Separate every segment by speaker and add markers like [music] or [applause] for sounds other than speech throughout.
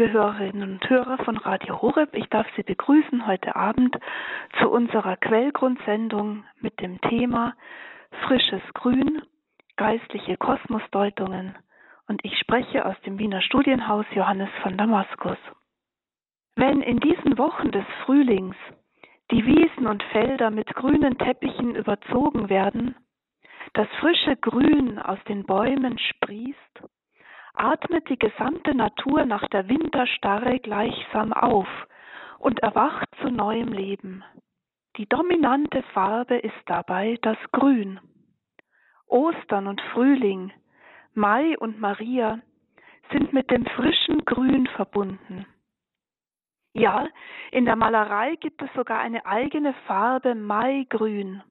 Speaker 1: liebe Hörerinnen und Hörer von Radio Horeb. Ich darf Sie begrüßen heute Abend zu unserer Quellgrundsendung mit dem Thema Frisches Grün, geistliche Kosmosdeutungen. Und ich spreche aus dem Wiener Studienhaus Johannes von Damaskus. Wenn in diesen Wochen des Frühlings die Wiesen und Felder mit grünen Teppichen überzogen werden, das frische Grün aus den Bäumen sprießt, atmet die gesamte Natur nach der Winterstarre gleichsam auf und erwacht zu neuem Leben. Die dominante Farbe ist dabei das Grün. Ostern und Frühling, Mai und Maria sind mit dem frischen Grün verbunden. Ja, in der Malerei gibt es sogar eine eigene Farbe Maigrün,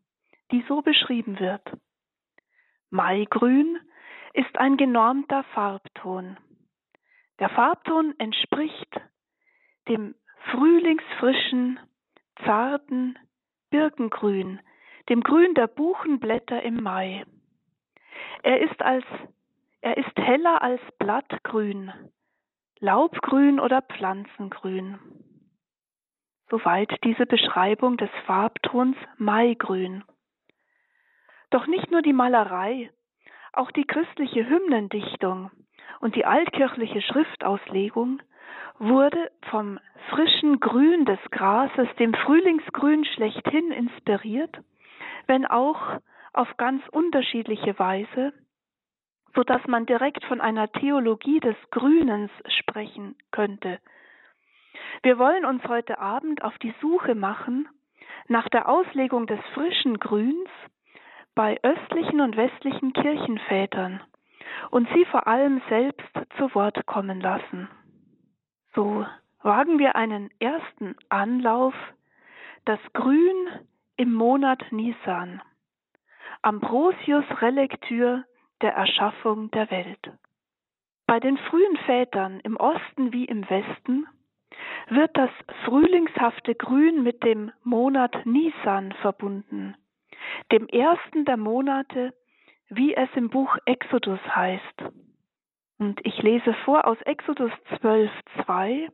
Speaker 1: die so beschrieben wird. Maigrün ist ein genormter Farbton. Der Farbton entspricht dem frühlingsfrischen, zarten Birkengrün, dem Grün der Buchenblätter im Mai. Er ist als er ist heller als Blattgrün, Laubgrün oder Pflanzengrün. Soweit diese Beschreibung des Farbtons Maigrün. Doch nicht nur die Malerei, auch die christliche Hymnendichtung und die altkirchliche Schriftauslegung wurde vom frischen Grün des Grases, dem Frühlingsgrün schlechthin inspiriert, wenn auch auf ganz unterschiedliche Weise, so dass man direkt von einer Theologie des Grünens sprechen könnte. Wir wollen uns heute Abend auf die Suche machen nach der Auslegung des frischen Grüns bei östlichen und westlichen Kirchenvätern und sie vor allem selbst zu Wort kommen lassen. So wagen wir einen ersten Anlauf, das Grün im Monat Nisan, Ambrosius Relektür der Erschaffung der Welt. Bei den frühen Vätern im Osten wie im Westen wird das frühlingshafte Grün mit dem Monat Nisan verbunden, dem ersten der Monate, wie es im Buch Exodus heißt. Und ich lese vor aus Exodus 12, 2.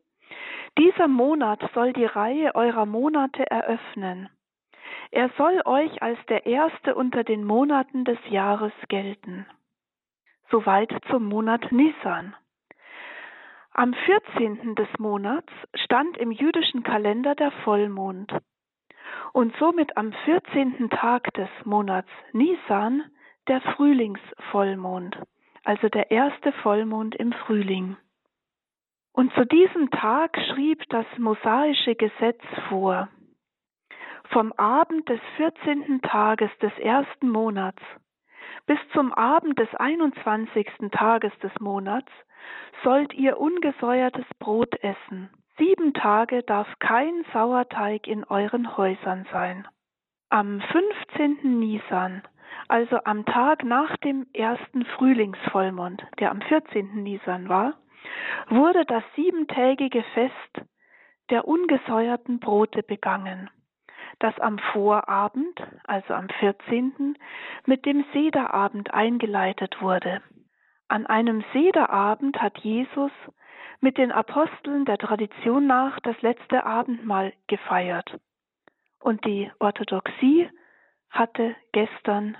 Speaker 1: Dieser Monat soll die Reihe eurer Monate eröffnen. Er soll euch als der erste unter den Monaten des Jahres gelten. Soweit zum Monat Nisan. Am 14. des Monats stand im jüdischen Kalender der Vollmond und somit am 14. Tag des Monats Nisan der Frühlingsvollmond, also der erste Vollmond im Frühling. Und zu diesem Tag schrieb das mosaische Gesetz vor. Vom Abend des 14. Tages des ersten Monats bis zum Abend des 21. Tages des Monats sollt ihr ungesäuertes Brot essen Sieben Tage darf kein Sauerteig in euren Häusern sein. Am 15. Nisan, also am Tag nach dem ersten Frühlingsvollmond, der am 14. Nisan war, wurde das siebentägige Fest der ungesäuerten Brote begangen, das am Vorabend, also am 14., mit dem Sederabend eingeleitet wurde. An einem Sederabend hat Jesus mit den Aposteln der Tradition nach das letzte Abendmahl gefeiert. Und die Orthodoxie hatte gestern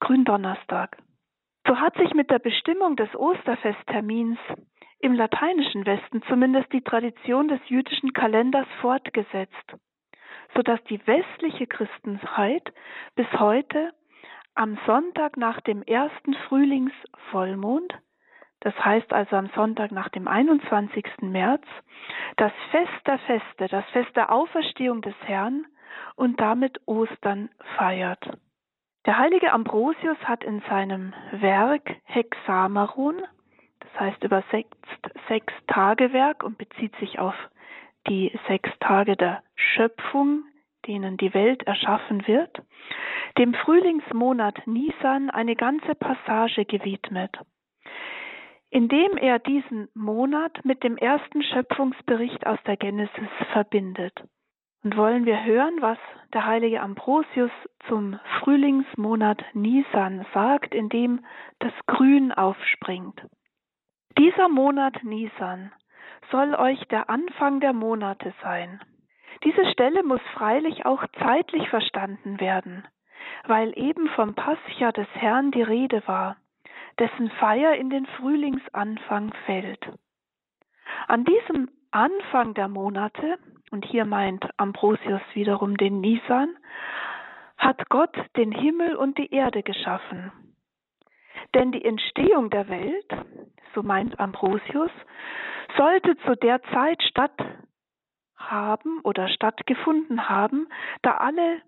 Speaker 1: Gründonnerstag. So hat sich mit der Bestimmung des Osterfesttermins im lateinischen Westen zumindest die Tradition des jüdischen Kalenders fortgesetzt, so dass die westliche Christenheit bis heute am Sonntag nach dem ersten Frühlingsvollmond das heißt also am Sonntag nach dem 21. März, das Fest der Feste, das Fest der Auferstehung des Herrn und damit Ostern feiert. Der heilige Ambrosius hat in seinem Werk Hexameron, das heißt übersetzt sechs Tage Werk und bezieht sich auf die sechs Tage der Schöpfung, denen die Welt erschaffen wird, dem Frühlingsmonat Nisan eine ganze Passage gewidmet indem er diesen Monat mit dem ersten Schöpfungsbericht aus der Genesis verbindet. Und wollen wir hören, was der heilige Ambrosius zum Frühlingsmonat Nisan sagt, in dem das Grün aufspringt. Dieser Monat Nisan soll euch der Anfang der Monate sein. Diese Stelle muss freilich auch zeitlich verstanden werden, weil eben vom Pascha des Herrn die Rede war, dessen Feier in den Frühlingsanfang fällt. An diesem Anfang der Monate, und hier meint Ambrosius wiederum den Nisan, hat Gott den Himmel und die Erde geschaffen. Denn die Entstehung der Welt, so meint Ambrosius, sollte zu der Zeit statt haben oder stattgefunden haben, da alle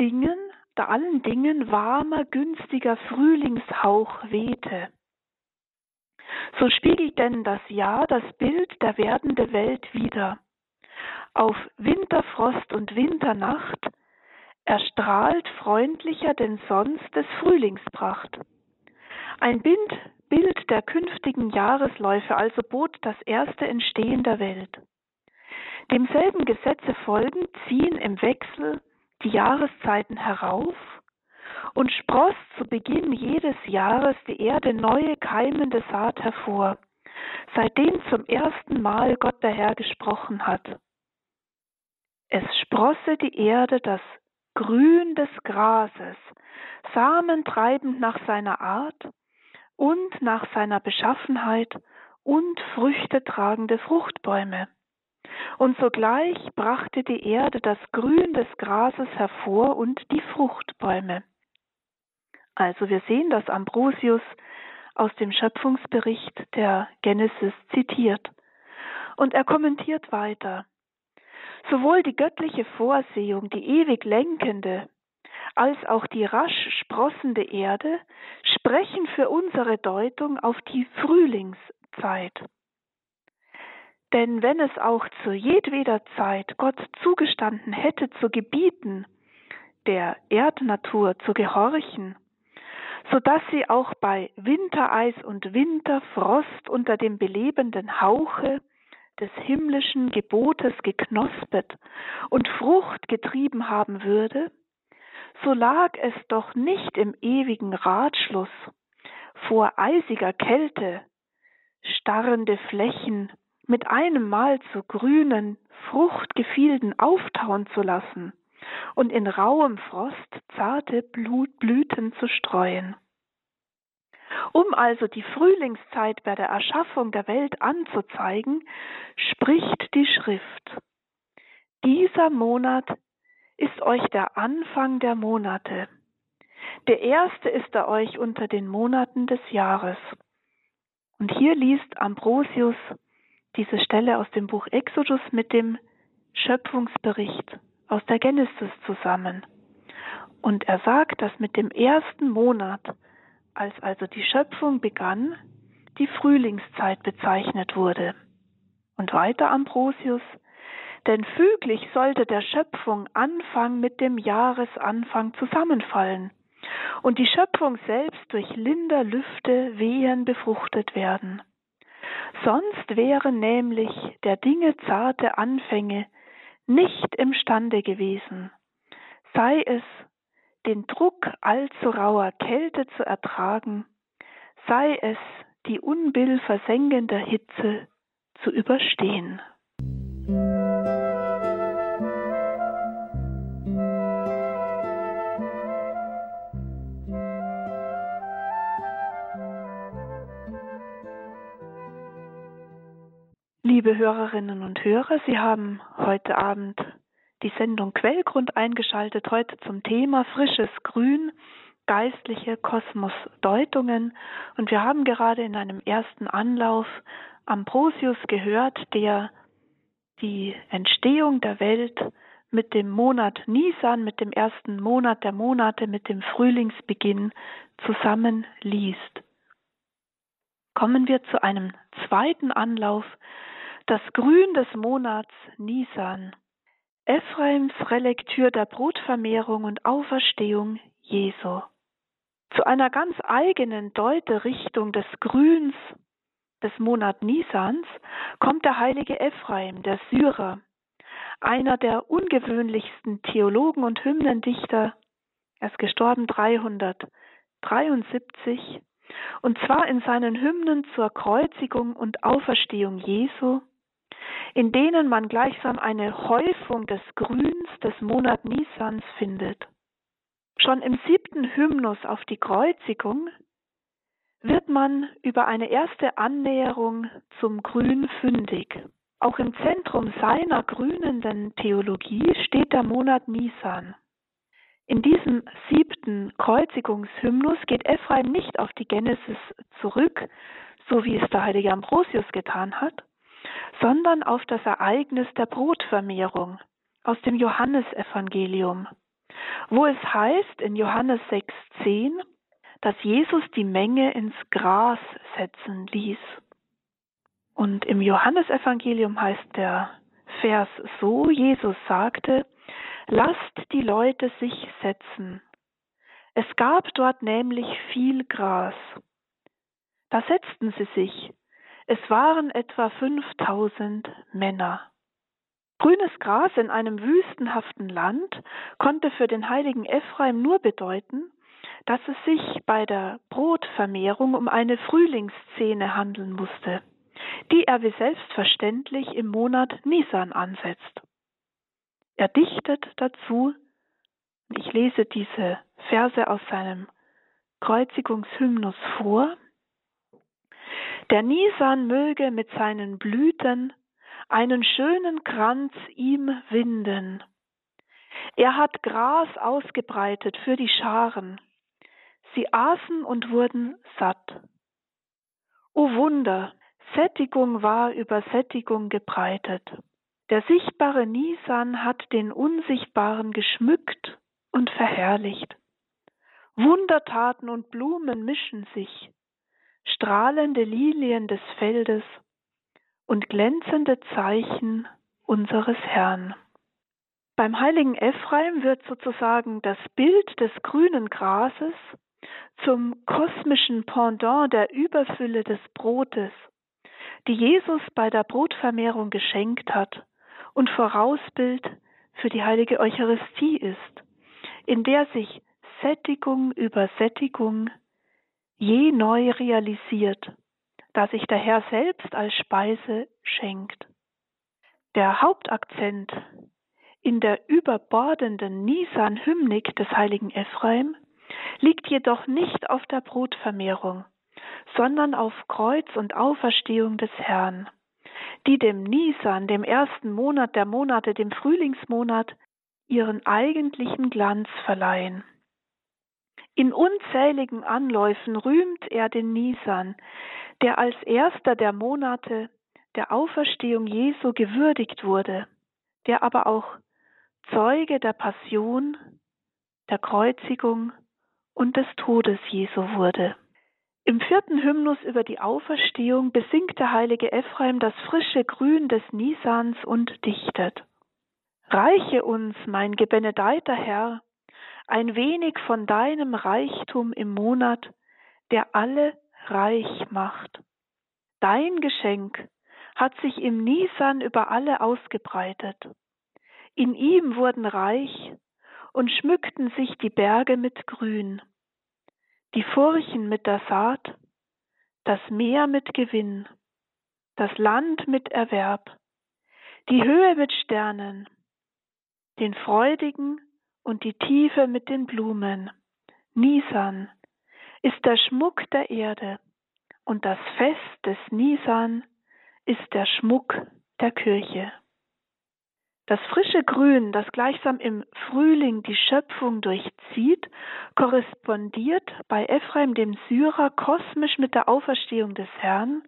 Speaker 1: Dingen, da allen Dingen warmer, günstiger Frühlingshauch wehte. So spiegelt denn das Jahr das Bild der werdenden Welt wider. Auf Winterfrost und Winternacht erstrahlt freundlicher denn sonst des Frühlingspracht. Ein Bild der künftigen Jahresläufe also bot das erste Entstehen der Welt. Demselben Gesetze folgend ziehen im Wechsel die Jahreszeiten herauf und spross zu Beginn jedes Jahres die Erde neue keimende Saat hervor, seitdem zum ersten Mal Gott der Herr gesprochen hat. Es sprosse die Erde das Grün des Grases, Samen treibend nach seiner Art und nach seiner Beschaffenheit und Früchte tragende Fruchtbäume. Und sogleich brachte die Erde das Grün des Grases hervor und die Fruchtbäume. Also wir sehen, dass Ambrosius aus dem Schöpfungsbericht der Genesis zitiert. Und er kommentiert weiter. Sowohl die göttliche Vorsehung, die ewig lenkende, als auch die rasch sprossende Erde sprechen für unsere Deutung auf die Frühlingszeit. Denn wenn es auch zu jedweder Zeit Gott zugestanden hätte zu gebieten, der Erdnatur zu gehorchen, so dass sie auch bei Wintereis und Winterfrost unter dem belebenden Hauche des himmlischen Gebotes geknospet und Frucht getrieben haben würde, so lag es doch nicht im ewigen Ratschluss, vor eisiger Kälte starrende Flächen mit einem Mal zu grünen, fruchtgefielden auftauen zu lassen und in rauem Frost zarte Blüten zu streuen. Um also die Frühlingszeit bei der Erschaffung der Welt anzuzeigen, spricht die Schrift. Dieser Monat ist euch der Anfang der Monate. Der erste ist er euch unter den Monaten des Jahres. Und hier liest Ambrosius diese Stelle aus dem Buch Exodus mit dem Schöpfungsbericht aus der Genesis zusammen. Und er sagt, dass mit dem ersten Monat, als also die Schöpfung begann, die Frühlingszeit bezeichnet wurde. Und weiter Ambrosius, denn füglich sollte der Schöpfung Anfang mit dem Jahresanfang zusammenfallen und die Schöpfung selbst durch linder Lüfte wehen befruchtet werden. Sonst wären nämlich der Dinge zarte Anfänge nicht imstande gewesen, sei es den Druck allzu rauer Kälte zu ertragen, sei es die Unbill versengender Hitze zu überstehen. Liebe Hörerinnen und Hörer, Sie haben heute Abend die Sendung Quellgrund eingeschaltet, heute zum Thema frisches Grün, geistliche Kosmosdeutungen. Und wir haben gerade in einem ersten Anlauf Ambrosius gehört, der die Entstehung der Welt mit dem Monat Nisan, mit dem ersten Monat der Monate, mit dem Frühlingsbeginn zusammenliest. Kommen wir zu einem zweiten Anlauf, das Grün des Monats Nisan. Ephraims Relektür der Brotvermehrung und Auferstehung Jesu. Zu einer ganz eigenen Deuterichtung des Grüns des Monat Nisans kommt der heilige Ephraim, der Syrer, einer der ungewöhnlichsten Theologen und Hymnendichter. Er ist gestorben 373 und zwar in seinen Hymnen zur Kreuzigung und Auferstehung Jesu, in denen man gleichsam eine Häufung des Grüns des Monat Nisans findet. Schon im siebten Hymnus auf die Kreuzigung wird man über eine erste Annäherung zum Grün fündig. Auch im Zentrum seiner grünenden Theologie steht der Monat Nisan. In diesem siebten Kreuzigungshymnus geht Ephraim nicht auf die Genesis zurück, so wie es der heilige Ambrosius getan hat, sondern auf das Ereignis der Brotvermehrung aus dem Johannesevangelium, wo es heißt in Johannes 6,10, dass Jesus die Menge ins Gras setzen ließ. Und im Johannesevangelium heißt der Vers so, Jesus sagte, lasst die Leute sich setzen. Es gab dort nämlich viel Gras. Da setzten sie sich. Es waren etwa 5000 Männer. Grünes Gras in einem wüstenhaften Land konnte für den heiligen Ephraim nur bedeuten, dass es sich bei der Brotvermehrung um eine Frühlingsszene handeln musste, die er wie selbstverständlich im Monat Nisan ansetzt. Er dichtet dazu, ich lese diese Verse aus seinem Kreuzigungshymnus vor, der Nisan möge mit seinen Blüten einen schönen Kranz ihm winden. Er hat Gras ausgebreitet für die Scharen. Sie aßen und wurden satt. O Wunder, Sättigung war über Sättigung gebreitet. Der sichtbare Nisan hat den Unsichtbaren geschmückt und verherrlicht. Wundertaten und Blumen mischen sich, strahlende Lilien des Feldes und glänzende Zeichen unseres Herrn. Beim heiligen Ephraim wird sozusagen das Bild des grünen Grases zum kosmischen Pendant der Überfülle des Brotes, die Jesus bei der Brotvermehrung geschenkt hat und Vorausbild für die heilige Eucharistie ist, in der sich Sättigung über Sättigung je neu realisiert, da sich der Herr selbst als Speise schenkt. Der Hauptakzent in der überbordenden Nisan-Hymnik des heiligen Ephraim liegt jedoch nicht auf der Brotvermehrung, sondern auf Kreuz und Auferstehung des Herrn, die dem Nisan, dem ersten Monat der Monate, dem Frühlingsmonat, ihren eigentlichen Glanz verleihen. In unzähligen Anläufen rühmt er den Nisan, der als erster der Monate der Auferstehung Jesu gewürdigt wurde, der aber auch Zeuge der Passion, der Kreuzigung und des Todes Jesu wurde. Im vierten Hymnus über die Auferstehung besingt der heilige Ephraim das frische Grün des Nisans und dichtet. Reiche uns, mein gebenedeiter Herr, ein wenig von deinem Reichtum im Monat, der alle reich macht. Dein Geschenk hat sich im Nisan über alle ausgebreitet. In ihm wurden reich und schmückten sich die Berge mit Grün, die Furchen mit der Saat, das Meer mit Gewinn, das Land mit Erwerb, die Höhe mit Sternen, den freudigen und die Tiefe mit den Blumen. Nisan ist der Schmuck der Erde und das Fest des Nisan ist der Schmuck der Kirche. Das frische Grün, das gleichsam im Frühling die Schöpfung durchzieht, korrespondiert bei Ephraim dem Syrer kosmisch mit der Auferstehung des Herrn,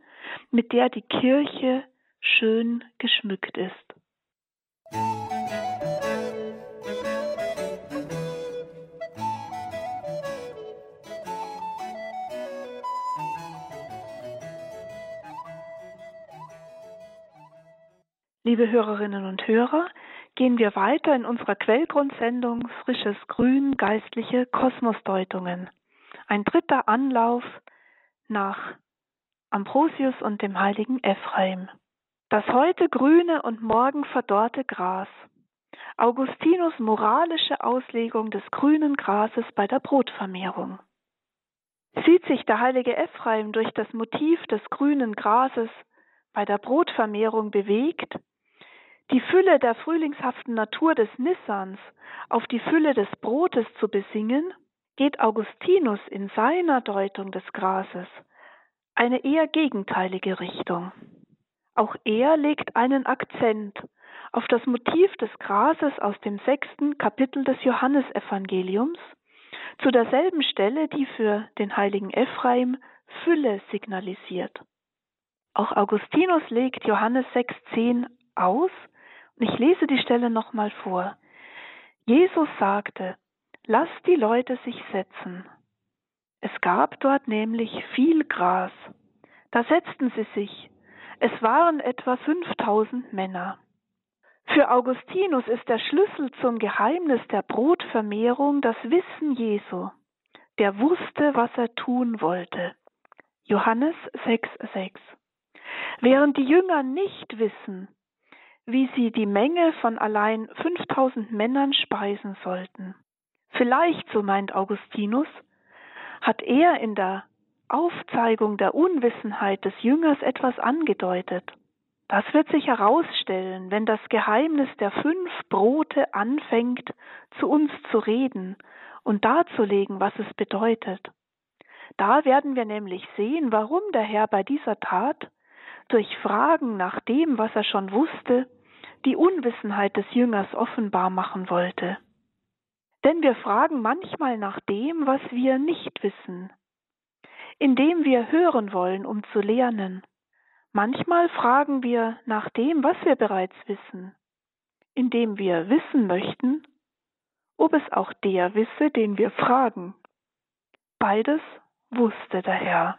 Speaker 1: mit der die Kirche schön geschmückt ist. Liebe Hörerinnen und Hörer, gehen wir weiter in unserer Quellgrundsendung Frisches Grün, geistliche Kosmosdeutungen. Ein dritter Anlauf nach Ambrosius und dem heiligen Ephraim. Das heute grüne und morgen verdorrte Gras. Augustinus moralische Auslegung des grünen Grases bei der Brotvermehrung. Sieht sich der heilige Ephraim durch das Motiv des grünen Grases bei der Brotvermehrung bewegt, die Fülle der frühlingshaften Natur des Nissans auf die Fülle des Brotes zu besingen, geht Augustinus in seiner Deutung des Grases eine eher gegenteilige Richtung. Auch er legt einen Akzent auf das Motiv des Grases aus dem sechsten Kapitel des Johannesevangeliums, zu derselben Stelle, die für den heiligen Ephraim Fülle signalisiert. Auch Augustinus legt Johannes 6,10 aus, ich lese die Stelle nochmal vor. Jesus sagte, Lass die Leute sich setzen. Es gab dort nämlich viel Gras. Da setzten sie sich. Es waren etwa 5000 Männer. Für Augustinus ist der Schlüssel zum Geheimnis der Brotvermehrung das Wissen Jesu. Der wusste, was er tun wollte. Johannes 6,6. Während die Jünger nicht wissen, wie sie die Menge von allein 5000 Männern speisen sollten, Vielleicht, so meint Augustinus, hat er in der Aufzeigung der Unwissenheit des Jüngers etwas angedeutet. Das wird sich herausstellen, wenn das Geheimnis der fünf Brote anfängt, zu uns zu reden und darzulegen, was es bedeutet. Da werden wir nämlich sehen, warum der Herr bei dieser Tat durch Fragen nach dem, was er schon wusste, die Unwissenheit des Jüngers offenbar machen wollte. Denn wir fragen manchmal nach dem, was wir nicht wissen, indem wir hören wollen, um zu lernen. Manchmal fragen wir nach dem, was wir bereits wissen, indem wir wissen möchten, ob es auch der wisse, den wir fragen. Beides wusste der Herr.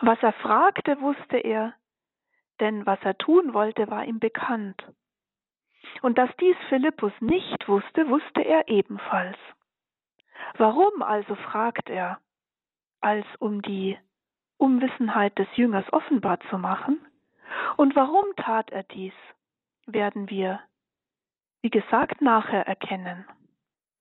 Speaker 1: Was er fragte, wusste er, denn was er tun wollte, war ihm bekannt. Und dass dies Philippus nicht wusste, wusste er ebenfalls. Warum also fragt er, als um die Unwissenheit des Jüngers offenbar zu machen? Und warum tat er dies, werden wir, wie gesagt, nachher erkennen.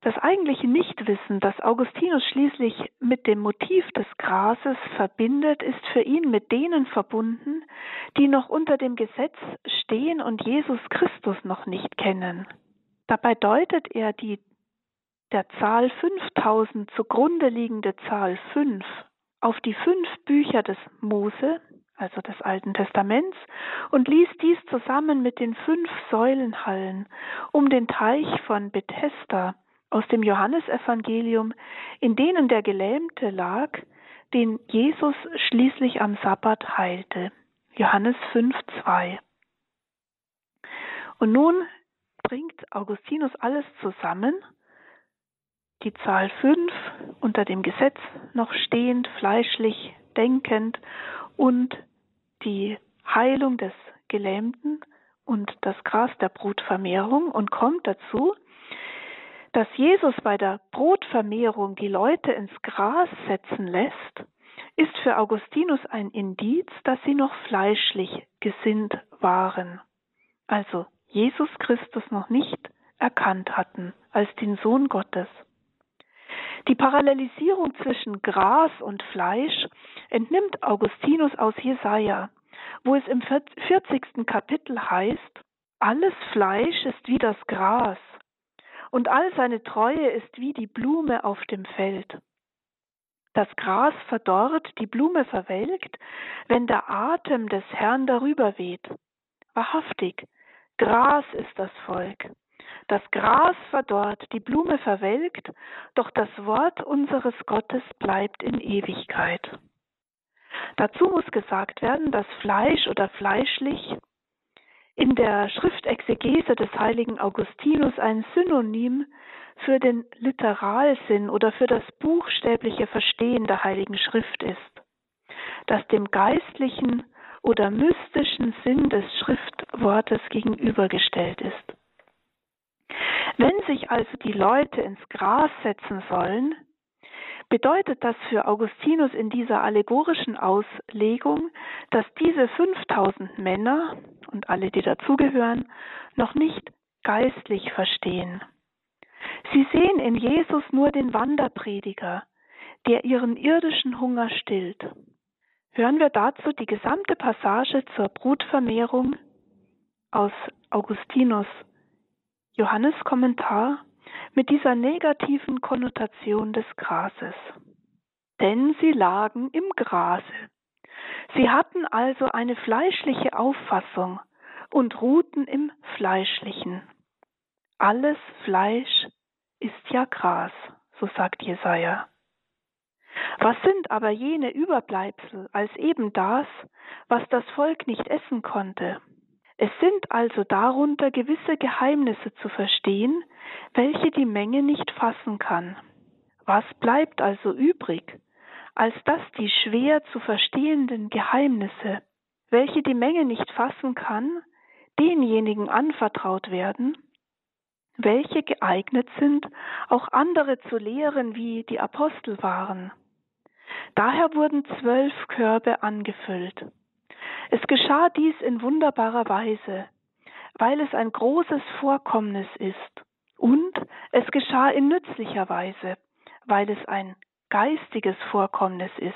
Speaker 1: Das eigentliche Nichtwissen, das Augustinus schließlich mit dem Motiv des Grases verbindet, ist für ihn mit denen verbunden, die noch unter dem Gesetz stehen und Jesus Christus noch nicht kennen. Dabei deutet er die der Zahl 5000 zugrunde liegende Zahl 5 auf die fünf Bücher des Mose, also des Alten Testaments, und ließ dies zusammen mit den fünf Säulenhallen um den Teich von Bethesda aus dem Johannesevangelium, in denen der Gelähmte lag, den Jesus schließlich am Sabbat heilte. Johannes 5,2. Und nun bringt Augustinus alles zusammen, die Zahl 5 unter dem Gesetz noch stehend, fleischlich denkend und die Heilung des Gelähmten und das Gras der Brutvermehrung und kommt dazu, dass Jesus bei der Brotvermehrung die Leute ins Gras setzen lässt, ist für Augustinus ein Indiz, dass sie noch fleischlich gesinnt waren, also Jesus Christus noch nicht erkannt hatten als den Sohn Gottes. Die Parallelisierung zwischen Gras und Fleisch entnimmt Augustinus aus Jesaja, wo es im 40. Kapitel heißt, alles Fleisch ist wie das Gras und all seine Treue ist wie die Blume auf dem Feld. Das Gras verdorrt, die Blume verwelkt, wenn der Atem des Herrn darüber weht. Wahrhaftig, Gras ist das Volk. Das Gras verdorrt, die Blume verwelkt, doch das Wort unseres Gottes bleibt in Ewigkeit. Dazu muss gesagt werden, dass Fleisch oder fleischlich in der Schriftexegese des heiligen Augustinus ein Synonym für den Literalsinn oder für das buchstäbliche Verstehen der heiligen Schrift ist, das dem geistlichen oder mystischen Sinn des Schriftwortes gegenübergestellt ist. Wenn sich also die Leute ins Gras setzen sollen, bedeutet das für Augustinus in dieser allegorischen Auslegung, dass diese 5000 Männer und alle, die dazugehören, noch nicht geistlich verstehen. Sie sehen in Jesus nur den Wanderprediger, der ihren irdischen Hunger stillt. Hören wir dazu die gesamte Passage zur Brutvermehrung aus Augustinus Johannes Kommentar mit dieser negativen Konnotation des Grases. Denn sie lagen im Grase. Sie hatten also eine fleischliche Auffassung und ruhten im Fleischlichen. Alles Fleisch ist ja Gras, so sagt Jesaja. Was sind aber jene Überbleibsel als eben das, was das Volk nicht essen konnte? Es sind also darunter gewisse Geheimnisse zu verstehen, welche die Menge nicht fassen kann. Was bleibt also übrig, als dass die schwer zu verstehenden Geheimnisse, welche die Menge nicht fassen kann, denjenigen anvertraut werden, welche geeignet sind, auch andere zu lehren, wie die Apostel waren. Daher wurden zwölf Körbe angefüllt. Es geschah dies in wunderbarer Weise, weil es ein großes Vorkommnis ist, und es geschah in nützlicher Weise, weil es ein geistiges Vorkommnis ist.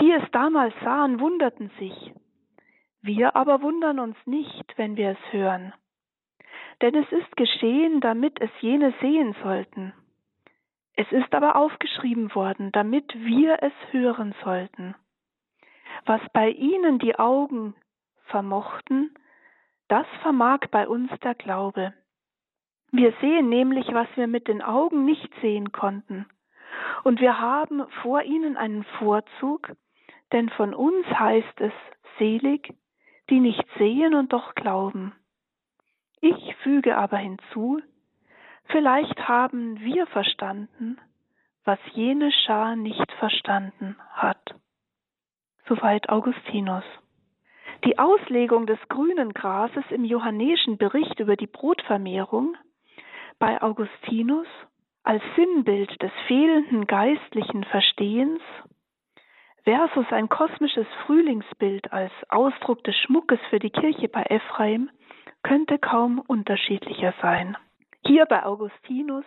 Speaker 1: Die es damals sahen, wunderten sich. Wir aber wundern uns nicht, wenn wir es hören. Denn es ist geschehen, damit es jene sehen sollten. Es ist aber aufgeschrieben worden, damit wir es hören sollten. Was bei ihnen die Augen vermochten, das vermag bei uns der Glaube. Wir sehen nämlich, was wir mit den Augen nicht sehen konnten. Und wir haben vor ihnen einen Vorzug, denn von uns heißt es selig, die nicht sehen und doch glauben. Ich füge aber hinzu, vielleicht haben wir verstanden, was jene Schar nicht verstanden hat. Soweit Augustinus. Die Auslegung des grünen Grases im johannäischen Bericht über die Brotvermehrung bei Augustinus als Sinnbild des fehlenden geistlichen Verstehens versus ein kosmisches Frühlingsbild als Ausdruck des Schmuckes für die Kirche bei Ephraim könnte kaum unterschiedlicher sein. Hier bei Augustinus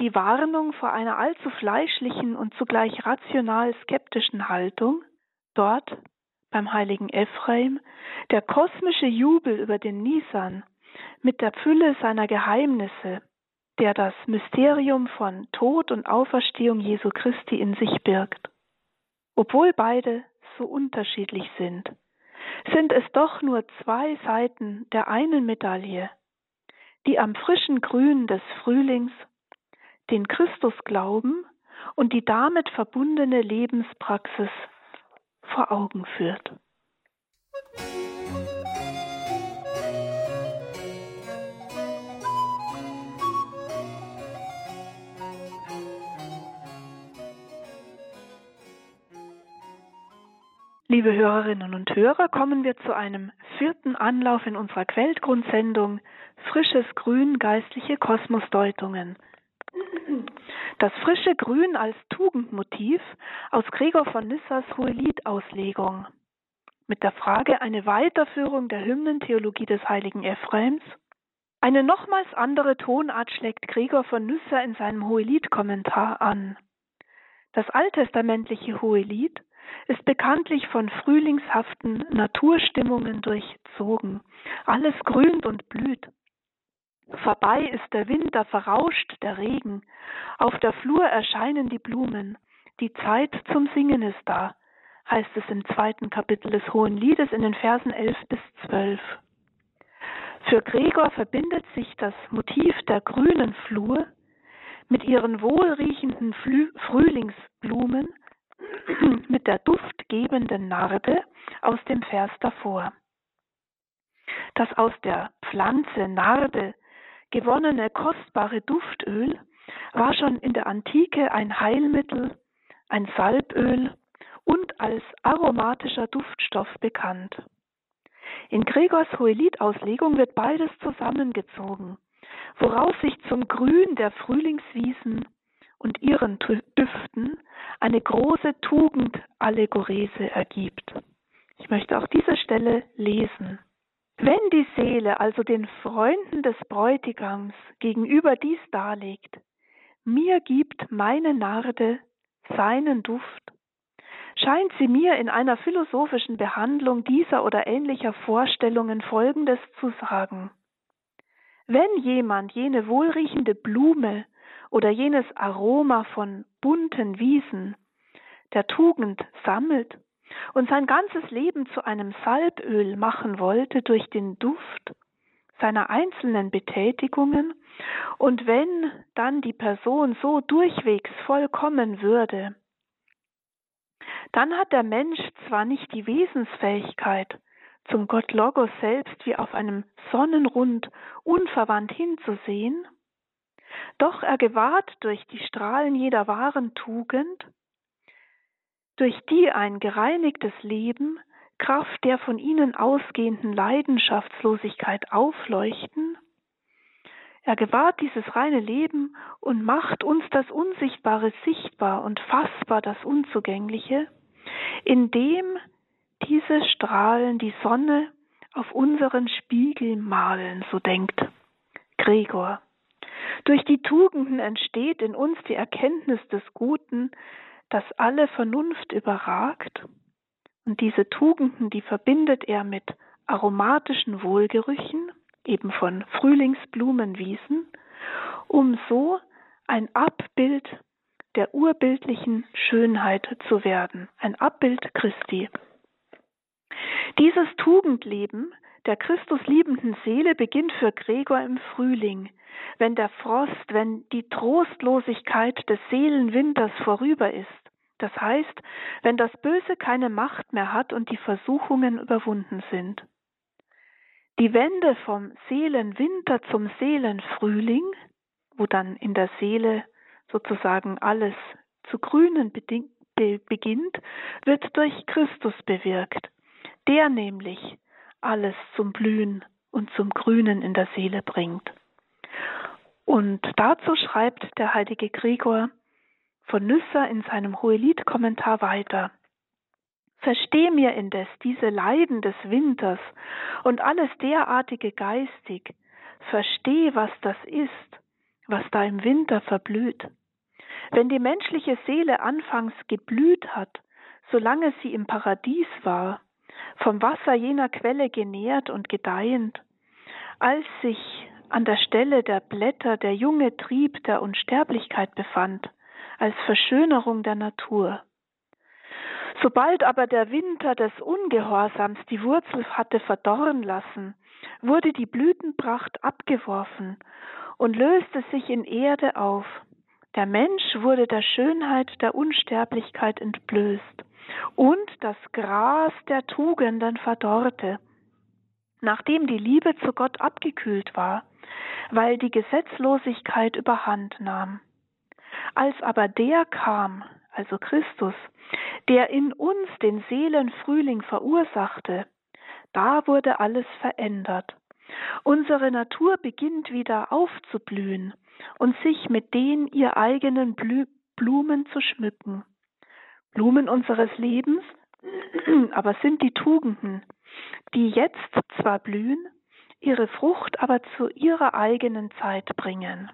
Speaker 1: die Warnung vor einer allzu fleischlichen und zugleich rational skeptischen Haltung, Dort, beim heiligen Ephraim, der kosmische Jubel über den Nisan mit der Fülle seiner Geheimnisse, der das Mysterium von Tod und Auferstehung Jesu Christi in sich birgt. Obwohl beide so unterschiedlich sind, sind es doch nur zwei Seiten der einen Medaille, die am frischen Grün des Frühlings den Christus glauben und die damit verbundene Lebenspraxis vor Augen führt. Liebe Hörerinnen und Hörer, kommen wir zu einem vierten Anlauf in unserer Queltgrundsendung Frisches Grün geistliche Kosmosdeutungen. Das frische Grün als Tugendmotiv aus Gregor von Nyssas Hohelied-Auslegung. Mit der Frage eine Weiterführung der Hymnentheologie des heiligen Ephraims. Eine nochmals andere Tonart schlägt Gregor von Nyssa in seinem Hohelied-Kommentar an. Das alttestamentliche Hohelied ist bekanntlich von frühlingshaften Naturstimmungen durchzogen. Alles grünt und blüht. Vorbei ist der Winter, verrauscht der Regen, auf der Flur erscheinen die Blumen, die Zeit zum Singen ist da, heißt es im zweiten Kapitel des Hohen Liedes in den Versen 11 bis 12. Für Gregor verbindet sich das Motiv der grünen Flur mit ihren wohlriechenden Flü Frühlingsblumen [clears throat] mit der duftgebenden Narbe aus dem Vers davor. Das aus der Pflanze Narbe gewonnene kostbare Duftöl war schon in der Antike ein Heilmittel, ein Salböl und als aromatischer Duftstoff bekannt. In Gregors Hohelied-Auslegung wird beides zusammengezogen, woraus sich zum Grün der Frühlingswiesen und ihren Düften eine große Tugend-Allegorese ergibt. Ich möchte auch diese Stelle lesen. Wenn die Seele also den Freunden des Bräutigams gegenüber dies darlegt, mir gibt meine Narde seinen Duft, scheint sie mir in einer philosophischen Behandlung dieser oder ähnlicher Vorstellungen Folgendes zu sagen. Wenn jemand jene wohlriechende Blume oder jenes Aroma von bunten Wiesen der Tugend sammelt und sein ganzes Leben zu einem Salböl machen wollte durch den Duft seiner einzelnen Betätigungen, und wenn dann die Person so durchwegs vollkommen würde, dann hat der Mensch zwar nicht die Wesensfähigkeit, zum Gott Logos selbst wie auf einem Sonnenrund unverwandt hinzusehen, doch er gewahrt durch die Strahlen jeder wahren Tugend, durch die ein gereinigtes Leben Kraft der von ihnen ausgehenden Leidenschaftslosigkeit aufleuchten, er gewahrt dieses reine Leben und macht uns das Unsichtbare sichtbar und fassbar das Unzugängliche, indem diese Strahlen die Sonne auf unseren Spiegel malen, so denkt Gregor. Durch die Tugenden entsteht in uns die Erkenntnis des Guten, das alle Vernunft überragt. Und diese Tugenden, die verbindet er mit aromatischen Wohlgerüchen, eben von Frühlingsblumenwiesen, um so ein Abbild der urbildlichen Schönheit zu werden, ein Abbild Christi. Dieses Tugendleben der Christusliebenden Seele beginnt für Gregor im Frühling, wenn der Frost, wenn die Trostlosigkeit des Seelenwinters vorüber ist. Das heißt, wenn das Böse keine Macht mehr hat und die Versuchungen überwunden sind. Die Wende vom Seelenwinter zum Seelenfrühling, wo dann in der Seele sozusagen alles zu grünen beginnt, wird durch Christus bewirkt, der nämlich alles zum Blühen und zum Grünen in der Seele bringt. Und dazu schreibt der heilige Gregor von Nyssa in seinem Hohelied-Kommentar weiter. Versteh mir indes diese Leiden des Winters und alles derartige geistig. Versteh, was das ist, was da im Winter verblüht. Wenn die menschliche Seele anfangs geblüht hat, solange sie im Paradies war, vom Wasser jener Quelle genährt und gedeihend, als sich an der Stelle der Blätter der junge Trieb der Unsterblichkeit befand, als Verschönerung der Natur. Sobald aber der Winter des Ungehorsams die Wurzel hatte verdorren lassen, wurde die Blütenpracht abgeworfen und löste sich in Erde auf. Der Mensch wurde der Schönheit der Unsterblichkeit entblößt und das Gras der Tugenden verdorrte, nachdem die Liebe zu Gott abgekühlt war, weil die Gesetzlosigkeit überhand nahm. Als aber der kam, also Christus, der in uns den Seelenfrühling verursachte, da wurde alles verändert. Unsere Natur beginnt wieder aufzublühen und sich mit den ihr eigenen Blü Blumen zu schmücken. Blumen unseres Lebens [clears throat] aber sind die Tugenden, die jetzt zwar blühen, ihre Frucht aber zu ihrer eigenen Zeit bringen.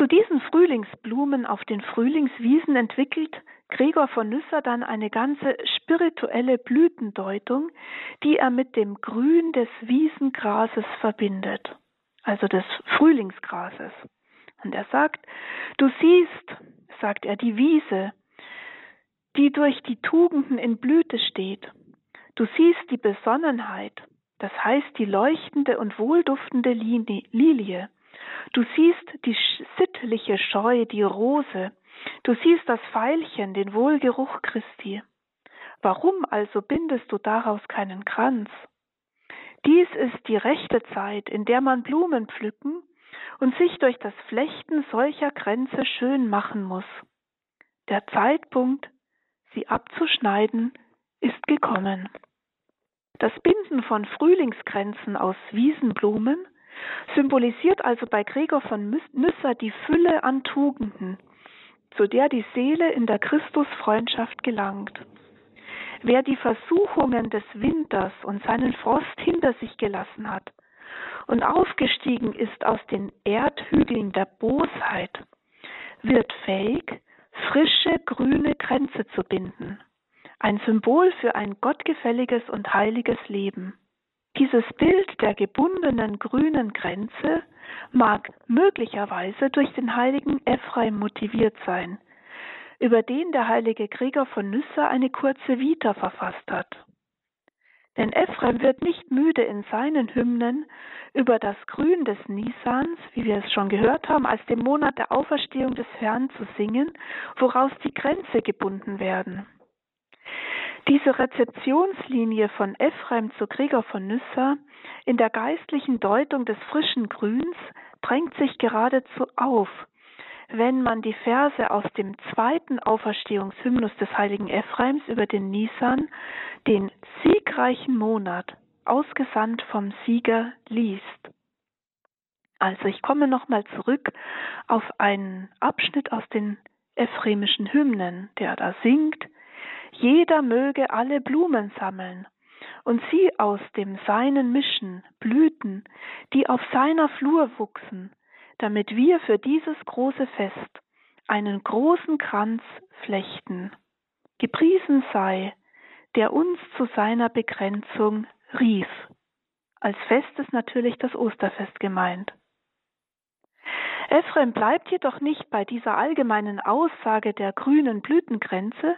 Speaker 1: Zu diesen Frühlingsblumen auf den Frühlingswiesen entwickelt Gregor von Nyssa dann eine ganze spirituelle Blütendeutung, die er mit dem Grün des Wiesengrases verbindet, also des Frühlingsgrases. Und er sagt, du siehst, sagt er, die Wiese, die durch die Tugenden in Blüte steht. Du siehst die Besonnenheit, das heißt die leuchtende und wohlduftende Lilie. Du siehst die sittliche Scheu, die Rose, Du siehst das Veilchen, den Wohlgeruch Christi. Warum also bindest du daraus keinen Kranz? Dies ist die rechte Zeit, in der man Blumen pflücken und sich durch das Flechten solcher Kränze schön machen muss. Der Zeitpunkt, sie abzuschneiden, ist gekommen. Das Binden von Frühlingskränzen aus Wiesenblumen symbolisiert also bei Gregor von Nyssa die Fülle an Tugenden, zu der die Seele in der Christusfreundschaft gelangt. Wer die Versuchungen des Winters und seinen Frost hinter sich gelassen hat und aufgestiegen ist aus den Erdhügeln der Bosheit, wird fähig, frische grüne Kränze zu binden, ein Symbol für ein gottgefälliges und heiliges Leben. Dieses Bild der gebundenen grünen Grenze mag möglicherweise durch den heiligen Ephraim motiviert sein, über den der heilige Gregor von Nyssa eine kurze Vita verfasst hat. Denn Ephraim wird nicht müde in seinen Hymnen über das Grün des Nisans, wie wir es schon gehört haben, als dem Monat der Auferstehung des Herrn zu singen, woraus die Grenze gebunden werden. Diese Rezeptionslinie von Ephraim zu Gregor von Nyssa in der geistlichen Deutung des frischen Grüns drängt sich geradezu auf, wenn man die Verse aus dem zweiten Auferstehungshymnus des heiligen Ephraims über den Nisan, den siegreichen Monat, ausgesandt vom Sieger, liest. Also ich komme nochmal zurück auf einen Abschnitt aus den ephremischen Hymnen, der da singt, jeder möge alle Blumen sammeln und sie aus dem Seinen mischen, Blüten, die auf seiner Flur wuchsen, damit wir für dieses große Fest einen großen Kranz flechten. Gepriesen sei, der uns zu seiner Begrenzung rief. Als Fest ist natürlich das Osterfest gemeint. Ephraim bleibt jedoch nicht bei dieser allgemeinen Aussage der grünen Blütengrenze,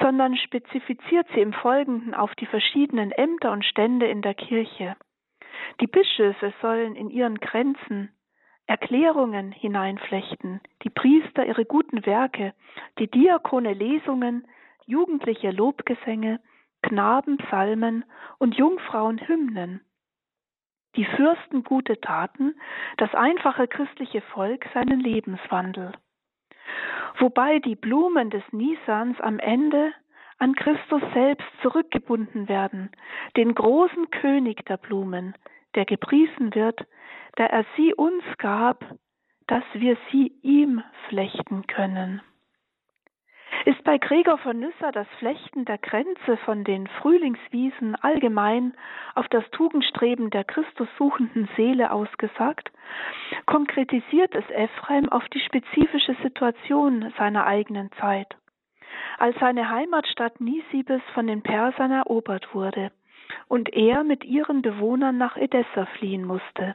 Speaker 1: sondern spezifiziert sie im Folgenden auf die verschiedenen Ämter und Stände in der Kirche. Die Bischöfe sollen in ihren Grenzen Erklärungen hineinflechten, die Priester ihre guten Werke, die Diakone Lesungen, Jugendliche Lobgesänge, Knaben Psalmen und Jungfrauen Hymnen die Fürsten gute Taten, das einfache christliche Volk seinen Lebenswandel. Wobei die Blumen des Nisans am Ende an Christus selbst zurückgebunden werden, den großen König der Blumen, der gepriesen wird, da er sie uns gab, dass wir sie ihm flechten können. Ist bei Gregor von Nyssa das Flechten der Grenze von den Frühlingswiesen allgemein auf das Tugendstreben der Christussuchenden Seele ausgesagt, konkretisiert es Ephraim auf die spezifische Situation seiner eigenen Zeit. Als seine Heimatstadt Nisibis von den Persern erobert wurde und er mit ihren Bewohnern nach Edessa fliehen musste.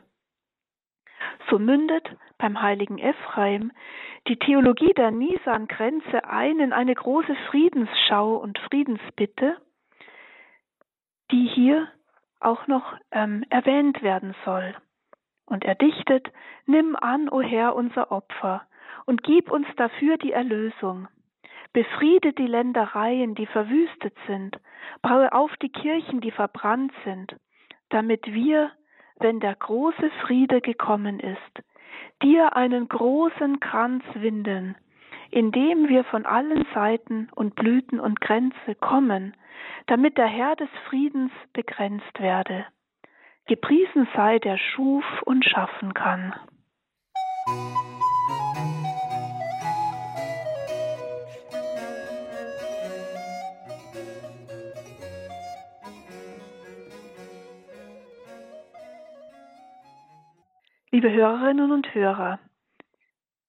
Speaker 1: So mündet beim heiligen Ephraim die Theologie der Nisan-Grenze ein in eine große Friedensschau und Friedensbitte, die hier auch noch ähm, erwähnt werden soll. Und er dichtet, Nimm an, o Herr, unser Opfer, und gib uns dafür die Erlösung. Befriede die Ländereien, die verwüstet sind, baue auf die Kirchen, die verbrannt sind, damit wir, wenn der große Friede gekommen ist, dir einen großen Kranz winden, indem wir von allen Seiten und Blüten und Grenze kommen, damit der Herr des Friedens begrenzt werde. Gepriesen sei der schuf und schaffen kann. Liebe Hörerinnen und Hörer,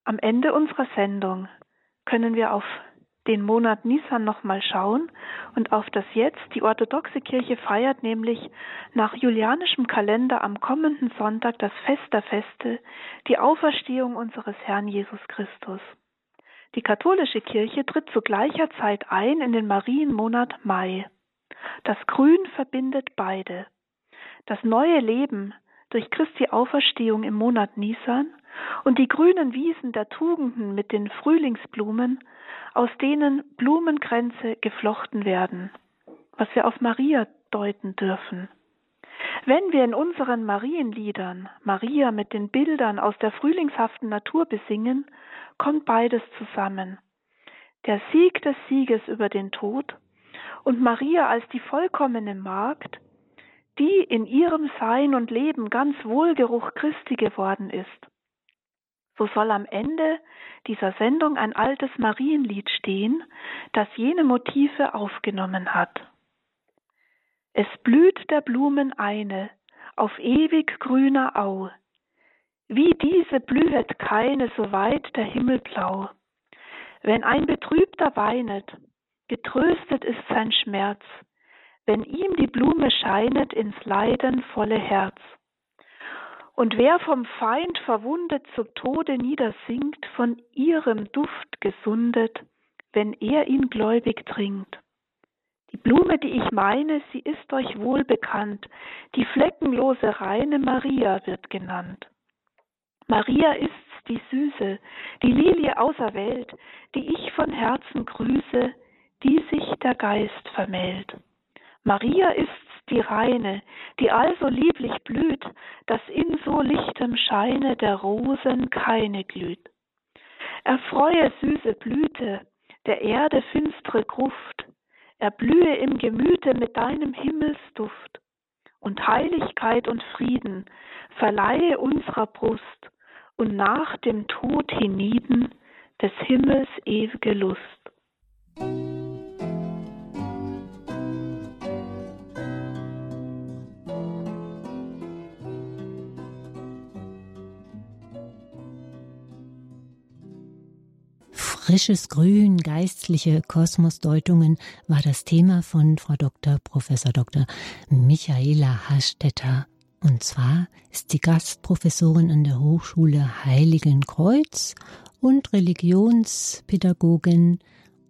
Speaker 1: am Ende unserer Sendung können wir auf den Monat Nisan nochmal schauen und auf das Jetzt. Die orthodoxe Kirche feiert nämlich nach julianischem Kalender am kommenden Sonntag das Fest der Feste, die Auferstehung unseres Herrn Jesus Christus. Die katholische Kirche tritt zu gleicher Zeit ein in den Marienmonat Mai. Das Grün verbindet beide. Das neue Leben, durch Christi Auferstehung im Monat Nisan und die grünen Wiesen der Tugenden mit den Frühlingsblumen, aus denen Blumenkränze geflochten werden, was wir auf Maria deuten dürfen. Wenn wir in unseren Marienliedern Maria mit den Bildern aus der frühlingshaften Natur besingen, kommt beides zusammen. Der Sieg des Sieges über den Tod und Maria als die vollkommene Magd, die in ihrem Sein und Leben ganz Wohlgeruch Christi geworden ist. So soll am Ende dieser Sendung ein altes Marienlied stehen, das jene Motive aufgenommen hat. Es blüht der Blumen eine auf ewig grüner Au, wie diese blühet keine so weit der Himmel blau. Wenn ein Betrübter weinet, getröstet ist sein Schmerz, wenn ihm die Blume scheinet ins leidenvolle Herz. Und wer vom Feind verwundet zu Tode niedersinkt, von ihrem Duft gesundet, wenn er ihn gläubig trinkt. Die Blume, die ich meine, sie ist euch wohl bekannt, die fleckenlose reine Maria wird genannt. Maria ist's, die Süße, die Lilie außer Welt, die ich von Herzen grüße, die sich der Geist vermählt. Maria ist's, die Reine, die also lieblich blüht, dass in so lichtem Scheine der Rosen keine glüht. Erfreue süße Blüte, der Erde finstre Gruft, erblühe im Gemüte mit deinem Himmelsduft, und Heiligkeit und Frieden verleihe unserer Brust, und nach dem Tod hienieden des Himmels ewige Lust.
Speaker 2: Frisches Grün, geistliche Kosmosdeutungen war das Thema von Frau Dr. Professor Dr. Michaela Hastetter. Und zwar ist sie Gastprofessorin an der Hochschule Heiligenkreuz und Religionspädagogin,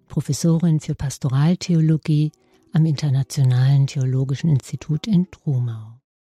Speaker 2: Professorin für Pastoraltheologie am Internationalen Theologischen Institut in Trumau.